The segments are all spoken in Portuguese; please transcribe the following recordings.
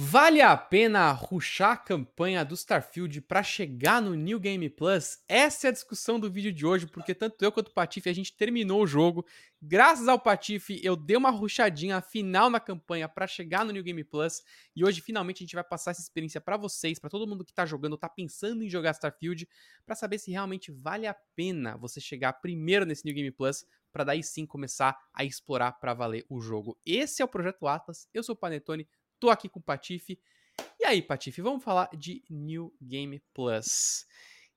Vale a pena ruxar a campanha do Starfield para chegar no New Game Plus? Essa é a discussão do vídeo de hoje, porque tanto eu quanto o Patife a gente terminou o jogo. Graças ao Patife, eu dei uma ruxadinha final na campanha para chegar no New Game Plus e hoje finalmente a gente vai passar essa experiência para vocês, para todo mundo que tá jogando, tá pensando em jogar Starfield, para saber se realmente vale a pena você chegar primeiro nesse New Game Plus para daí sim começar a explorar para valer o jogo. Esse é o projeto Atlas. Eu sou o Panetone Tô aqui com o Patife. E aí, Patife, vamos falar de New Game Plus.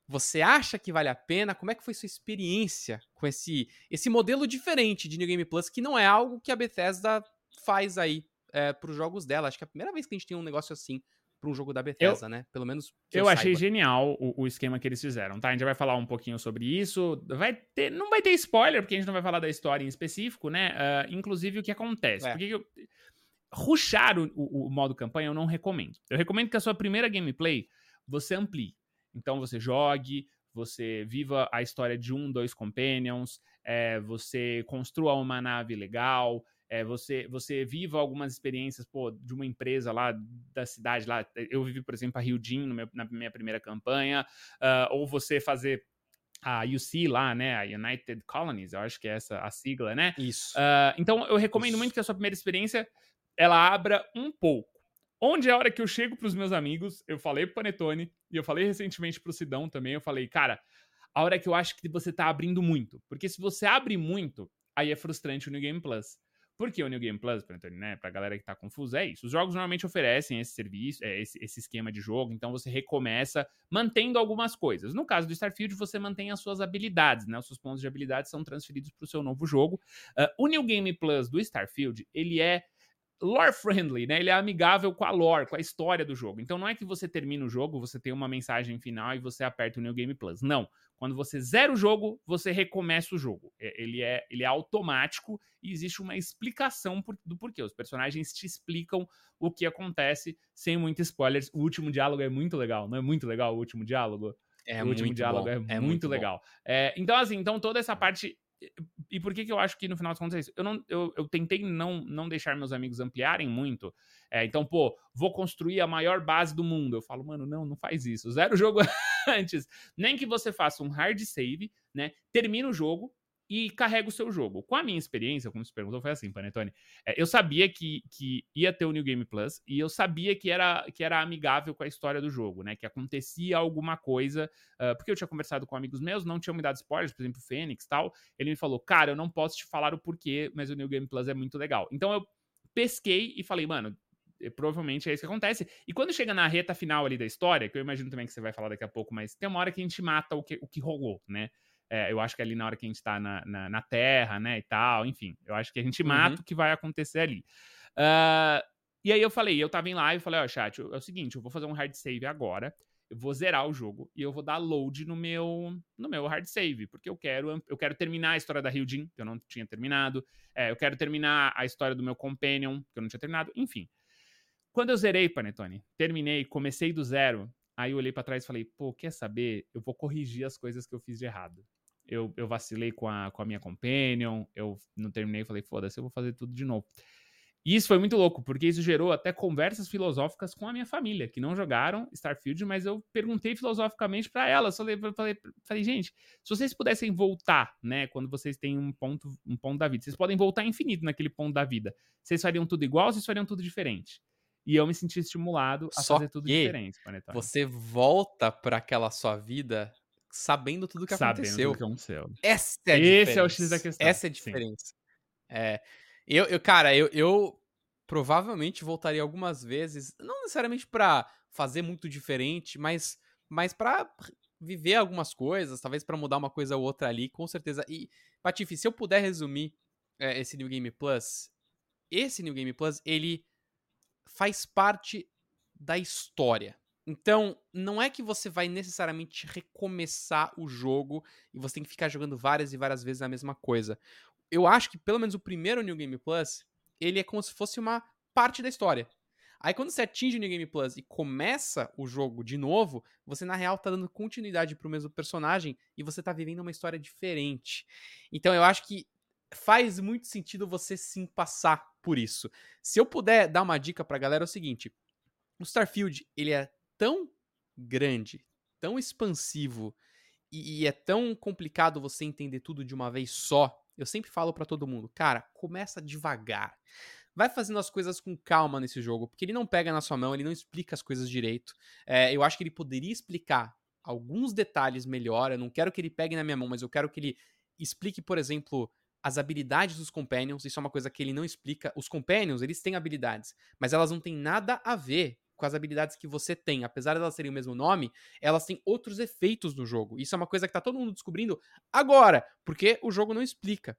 Você acha que vale a pena? Como é que foi sua experiência com esse, esse modelo diferente de New Game Plus, que não é algo que a Bethesda faz aí é, para os jogos dela? Acho que é a primeira vez que a gente tem um negócio assim para um jogo da Bethesda, eu, né? Pelo menos. eu, eu achei genial o, o, esquema que eles fizeram, tá? A gente vai falar um pouquinho sobre isso. Vai ter, não vai ter spoiler, porque a gente não vai falar da história em específico, né? Uh, inclusive o que acontece. É. Porque eu, ruxar o, o, o, modo campanha eu não recomendo. Eu recomendo que a sua primeira gameplay você amplie. Então você jogue, você viva a história de um, dois companions, é, você construa uma nave legal, é, você, você viva algumas experiências pô, de uma empresa lá da cidade. lá Eu vivi, por exemplo, a Rio Jin na minha primeira campanha, uh, ou você fazer a UC lá, né, a United Colonies, eu acho que é essa a sigla, né? Isso. Uh, então eu recomendo Isso. muito que a sua primeira experiência ela abra um pouco. Onde é a hora que eu chego pros meus amigos, eu falei pro Panetone, e eu falei recentemente pro Sidão também, eu falei, cara, a hora que eu acho que você tá abrindo muito. Porque se você abre muito, aí é frustrante o New Game Plus. Por que o New Game Plus, Panetone, né? Pra galera que tá confusa, é isso. Os jogos normalmente oferecem esse serviço, é, esse, esse esquema de jogo, então você recomeça mantendo algumas coisas. No caso do Starfield, você mantém as suas habilidades, né? Os seus pontos de habilidade são transferidos pro seu novo jogo. Uh, o New Game Plus do Starfield, ele é lore friendly, né? Ele é amigável com a lore, com a história do jogo. Então não é que você termina o jogo, você tem uma mensagem final e você aperta o New Game Plus. Não. Quando você zera o jogo, você recomeça o jogo. É, ele é, ele é automático e existe uma explicação por, do porquê. Os personagens te explicam o que acontece sem muitos spoilers. O último diálogo é muito legal, não é muito legal o último diálogo? É o último diálogo bom. é, é, muito, muito legal. É, então, assim, então toda essa parte e por que, que eu acho que no final das contas é isso? Eu, não, eu, eu tentei não, não deixar meus amigos ampliarem muito. É, então, pô, vou construir a maior base do mundo. Eu falo, mano, não, não faz isso. Zero jogo antes. Nem que você faça um hard save, né? Termina o jogo, e carrega o seu jogo. Com a minha experiência, como você perguntou, foi assim, Panetone. É, eu sabia que, que ia ter o New Game Plus e eu sabia que era, que era amigável com a história do jogo, né? Que acontecia alguma coisa, uh, porque eu tinha conversado com amigos meus, não tinham me dado spoilers, por exemplo, o Fênix tal. Ele me falou, cara, eu não posso te falar o porquê, mas o New Game Plus é muito legal. Então eu pesquei e falei, mano, eh, provavelmente é isso que acontece. E quando chega na reta final ali da história, que eu imagino também que você vai falar daqui a pouco, mas tem uma hora que a gente mata o que, o que rolou, né? É, eu acho que ali na hora que a gente tá na, na, na, Terra, né, e tal, enfim, eu acho que a gente mata uhum. o que vai acontecer ali. Uh, e aí eu falei, eu tava em live, falei, ó, oh, chat, é o seguinte, eu vou fazer um hard save agora, eu vou zerar o jogo e eu vou dar load no meu no meu hard save, porque eu quero eu quero terminar a história da Hyojin, que eu não tinha terminado, é, eu quero terminar a história do meu companion, que eu não tinha terminado, enfim. Quando eu zerei, Panetone, terminei, comecei do zero, aí eu olhei para trás e falei, pô, quer saber? Eu vou corrigir as coisas que eu fiz de errado eu, eu vacilei com a, com a minha companion, eu não terminei, falei, foda-se, eu vou fazer tudo de novo. E isso foi muito louco, porque isso gerou até conversas filosóficas com a minha família, que não jogaram Starfield, mas eu perguntei filosoficamente para elas. Falei, falei, falei, gente, se vocês pudessem voltar, né, quando vocês têm um ponto, um ponto da vida, vocês podem voltar infinito naquele ponto da vida. Vocês fariam tudo igual ou vocês fariam tudo diferente? E eu me senti estimulado a Só fazer tudo diferente. Você volta para aquela sua vida sabendo tudo que sabendo aconteceu. Tudo que aconteceu. Essa é a Esse diferença. é o X da questão. Essa é a diferença. É, eu, eu, cara, eu, eu provavelmente voltaria algumas vezes, não necessariamente para fazer muito diferente, mas, mas para viver algumas coisas, talvez para mudar uma coisa ou outra ali, com certeza. E, Patife, se eu puder resumir é, esse New Game Plus, esse New Game Plus, ele faz parte da história. Então, não é que você vai necessariamente recomeçar o jogo e você tem que ficar jogando várias e várias vezes a mesma coisa. Eu acho que pelo menos o primeiro New Game Plus, ele é como se fosse uma parte da história. Aí quando você atinge o New Game Plus e começa o jogo de novo, você na real tá dando continuidade pro mesmo personagem e você tá vivendo uma história diferente. Então eu acho que faz muito sentido você sim passar por isso. Se eu puder dar uma dica pra galera é o seguinte, O Starfield, ele é tão grande, tão expansivo e, e é tão complicado você entender tudo de uma vez só. Eu sempre falo para todo mundo, cara, começa devagar. Vai fazendo as coisas com calma nesse jogo, porque ele não pega na sua mão, ele não explica as coisas direito. É, eu acho que ele poderia explicar alguns detalhes melhor. Eu não quero que ele pegue na minha mão, mas eu quero que ele explique, por exemplo, as habilidades dos Companions. Isso é uma coisa que ele não explica. Os Companions, eles têm habilidades, mas elas não têm nada a ver com as habilidades que você tem. Apesar de elas terem o mesmo nome, elas têm outros efeitos no jogo. Isso é uma coisa que tá todo mundo descobrindo agora, porque o jogo não explica.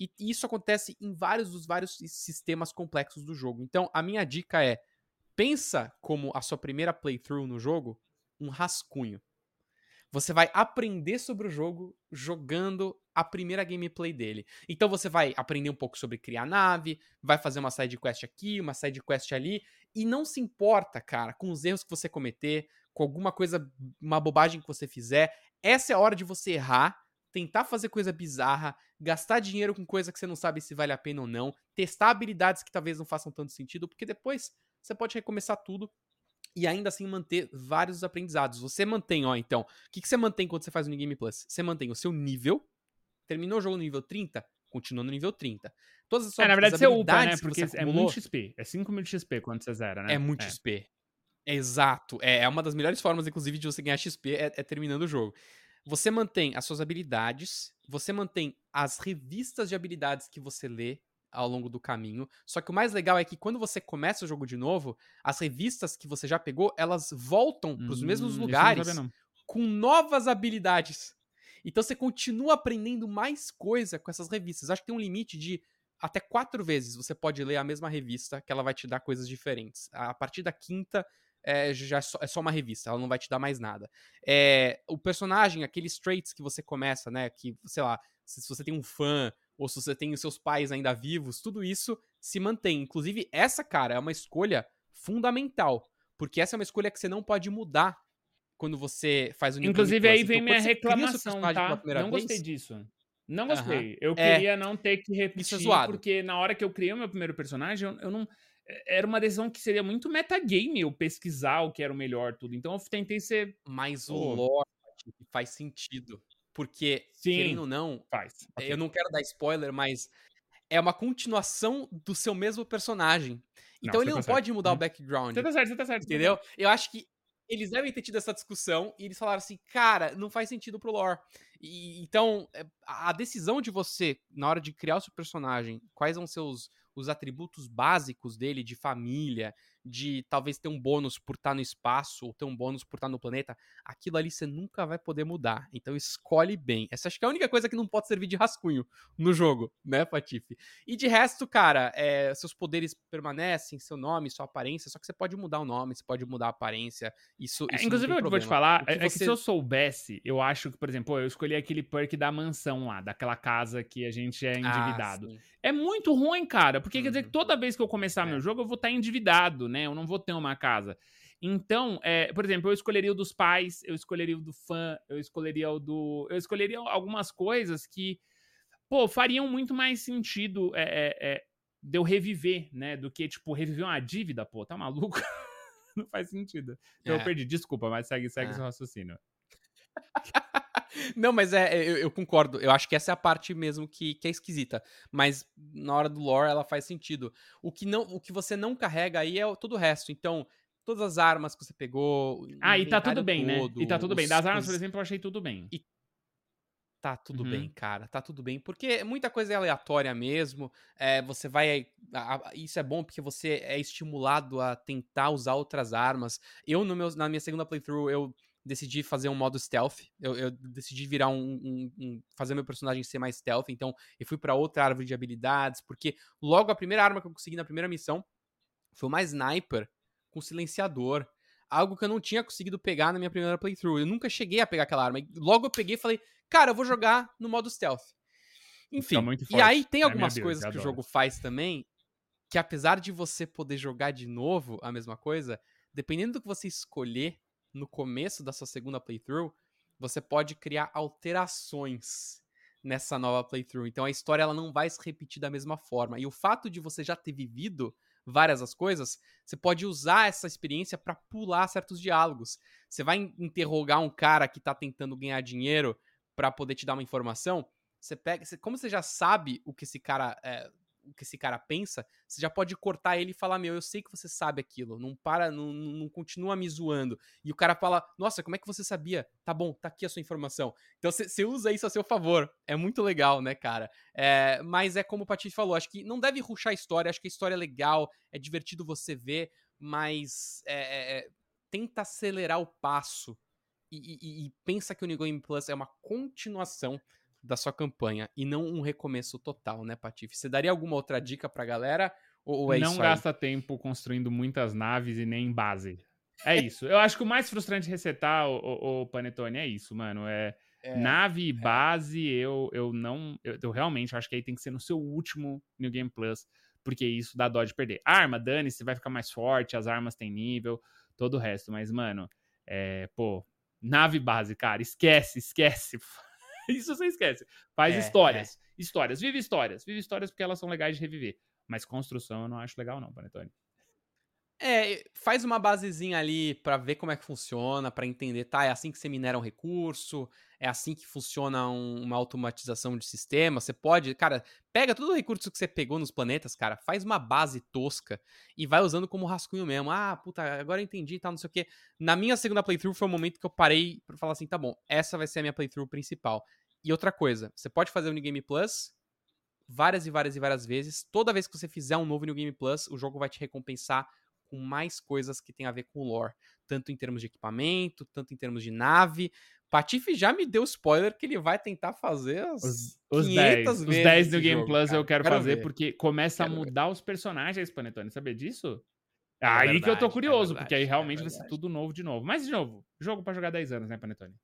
E isso acontece em vários dos vários sistemas complexos do jogo. Então, a minha dica é: pensa como a sua primeira playthrough no jogo um rascunho. Você vai aprender sobre o jogo jogando a primeira gameplay dele. Então você vai aprender um pouco sobre criar nave, vai fazer uma side quest aqui, uma side quest ali, e não se importa, cara, com os erros que você cometer, com alguma coisa, uma bobagem que você fizer. Essa é a hora de você errar, tentar fazer coisa bizarra, gastar dinheiro com coisa que você não sabe se vale a pena ou não, testar habilidades que talvez não façam tanto sentido, porque depois você pode recomeçar tudo e ainda assim manter vários aprendizados. Você mantém, ó, então, o que, que você mantém quando você faz o New Game Plus? Você mantém o seu nível, terminou o jogo no nível 30, continua no nível 30. Todas as suas é, na verdade você upa, né? Porque é muito XP. É 5 mil XP quando você zera, né? É muito é. XP. Exato. É, é uma das melhores formas, inclusive, de você ganhar XP é, é terminando o jogo. Você mantém as suas habilidades, você mantém as revistas de habilidades que você lê ao longo do caminho. Só que o mais legal é que quando você começa o jogo de novo, as revistas que você já pegou, elas voltam para os hum, mesmos lugares não não. com novas habilidades. Então você continua aprendendo mais coisa com essas revistas. Acho que tem um limite de até quatro vezes você pode ler a mesma revista, que ela vai te dar coisas diferentes. A partir da quinta, é, já é só, é só, uma revista, ela não vai te dar mais nada. É, o personagem, aqueles traits que você começa, né? Que, sei lá, se, se você tem um fã ou se você tem os seus pais ainda vivos, tudo isso se mantém. Inclusive, essa, cara, é uma escolha fundamental. Porque essa é uma escolha que você não pode mudar quando você faz o New Inclusive, aí vem então, minha reclamação, tá? Não vez, gostei disso. Não gostei. Uh -huh. Eu é, queria não ter que repetir, é porque na hora que eu criei o meu primeiro personagem, eu, eu, não... É, era uma decisão que seria muito metagame eu pesquisar o que era o melhor, tudo. Então eu tentei ser... Mas o lore faz sentido. Porque, Sim, querendo ou não, faz. Okay. eu não quero dar spoiler, mas é uma continuação do seu mesmo personagem. Então não, ele não tá pode mudar o uhum. background. Você tá certo, você tá certo. Entendeu? Eu acho que eles devem ter tido essa discussão e eles falaram assim, cara, não faz sentido pro lore. E, então, é, a decisão de você, na hora de criar o seu personagem, quais são seus os atributos básicos dele, de família, de talvez ter um bônus por estar tá no espaço ou ter um bônus por estar tá no planeta, aquilo ali você nunca vai poder mudar. Então escolhe bem. Essa acho que é a única coisa que não pode servir de rascunho no jogo, né, Patife? E de resto, cara, é, seus poderes permanecem, seu nome, sua aparência, só que você pode mudar o nome, você pode mudar a aparência. Isso, é, isso inclusive, eu vou te falar, é, é, que se eu soubesse, eu acho que, por exemplo, eu escolhi aquele perk da mansão lá, daquela casa que a gente é ah, endividado. Ah, é muito ruim, cara, porque uhum. quer dizer que uhum. toda vez que eu começar é. meu jogo, eu vou estar endividado, né? Eu não vou ter uma casa. Então, é, por exemplo, eu escolheria o dos pais, eu escolheria o do fã, eu escolheria o do. Eu escolheria algumas coisas que, pô, fariam muito mais sentido é, é, é de eu reviver, né? Do que, tipo, reviver uma dívida, pô, tá maluco? não faz sentido. Então eu é. perdi, desculpa, mas segue, segue é. seu raciocínio. Não, mas é, eu, eu, concordo. Eu acho que essa é a parte mesmo que, que é esquisita. Mas na hora do lore ela faz sentido. O que, não, o que você não carrega aí é todo o resto. Então, todas as armas que você pegou. Ah, e tá tudo bem, né? E tá tudo bem. Das armas, por exemplo, eu achei tudo bem. E tá tudo uhum. bem, cara. Tá tudo bem. Porque muita coisa é aleatória mesmo. É, você vai. A, a, isso é bom porque você é estimulado a tentar usar outras armas. Eu, no meu, na minha segunda playthrough, eu decidi fazer um modo stealth. Eu, eu decidi virar um, um, um, fazer meu personagem ser mais stealth. Então, eu fui para outra árvore de habilidades, porque logo a primeira arma que eu consegui na primeira missão foi uma sniper com silenciador. Algo que eu não tinha conseguido pegar na minha primeira playthrough. Eu nunca cheguei a pegar aquela arma. Logo eu peguei e falei, cara, eu vou jogar no modo stealth. Enfim. Tá e aí tem algumas coisas que o jogo faz também, que apesar de você poder jogar de novo a mesma coisa, dependendo do que você escolher, no começo da sua segunda playthrough, você pode criar alterações nessa nova playthrough. Então a história ela não vai se repetir da mesma forma. E o fato de você já ter vivido várias as coisas, você pode usar essa experiência para pular certos diálogos. Você vai interrogar um cara que tá tentando ganhar dinheiro para poder te dar uma informação, você pega, você, como você já sabe o que esse cara é, o que esse cara pensa, você já pode cortar ele e falar: Meu, eu sei que você sabe aquilo, não para, não, não continua me zoando. E o cara fala: Nossa, como é que você sabia? Tá bom, tá aqui a sua informação. Então você usa isso a seu favor. É muito legal, né, cara? É, mas é como o Patife falou: acho que não deve ruxar a história, acho que a história é legal, é divertido você ver, mas é, é, tenta acelerar o passo. E, e, e pensa que o New Game Plus é uma continuação da sua campanha e não um recomeço total, né, Patife? Você daria alguma outra dica pra galera? Ou, é não gasta tempo construindo muitas naves e nem base. É isso. Eu acho que o mais frustrante de resetar, o, o, o Panetone, é isso, mano. É, é nave e é. base, eu, eu não. Eu, eu, realmente acho que aí tem que ser no seu último New Game Plus, porque isso dá dó de perder. Arma, dane-se, vai ficar mais forte, as armas têm nível, todo o resto. Mas, mano, é, pô, nave base, cara, esquece, esquece. Isso você esquece. Faz é, histórias. É. Histórias. Vive histórias. Vive histórias porque elas são legais de reviver. Mas construção eu não acho legal, não, Panetone. É, faz uma basezinha ali para ver como é que funciona, para entender, tá? É assim que você minera um recurso, é assim que funciona um, uma automatização de sistema. Você pode, cara, pega todo o recurso que você pegou nos planetas, cara, faz uma base tosca e vai usando como rascunho mesmo. Ah, puta, agora eu entendi, tá, não sei o quê. Na minha segunda playthrough foi o momento que eu parei para falar assim, tá bom, essa vai ser a minha playthrough principal. E outra coisa, você pode fazer o New Game Plus várias e várias e várias vezes. Toda vez que você fizer um novo New Game Plus, o jogo vai te recompensar com mais coisas que tem a ver com o lore, tanto em termos de equipamento, tanto em termos de nave. Patife já me deu spoiler que ele vai tentar fazer os, os 10, vezes. Os 10 do Game jogo, Plus cara. eu quero, quero fazer ver. porque começa quero a mudar ver. os personagens, Panetone. Sabia disso? É aí verdade, que eu tô curioso, é verdade, porque aí realmente é vai ser tudo novo de novo. Mas, de novo, jogo para jogar 10 anos, né, Panetone?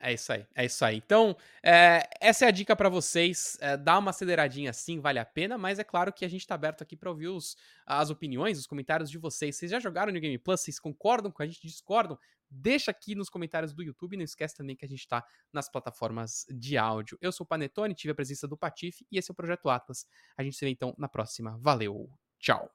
É isso aí, é isso aí. Então, é, essa é a dica para vocês. É, dá uma aceleradinha assim, vale a pena, mas é claro que a gente tá aberto aqui para ouvir os, as opiniões, os comentários de vocês. Vocês já jogaram no Game Plus? Vocês concordam com a gente? Discordam? Deixa aqui nos comentários do YouTube. Não esquece também que a gente tá nas plataformas de áudio. Eu sou o Panetone, tive a presença do Patife e esse é o Projeto Atlas. A gente se vê então na próxima. Valeu, tchau.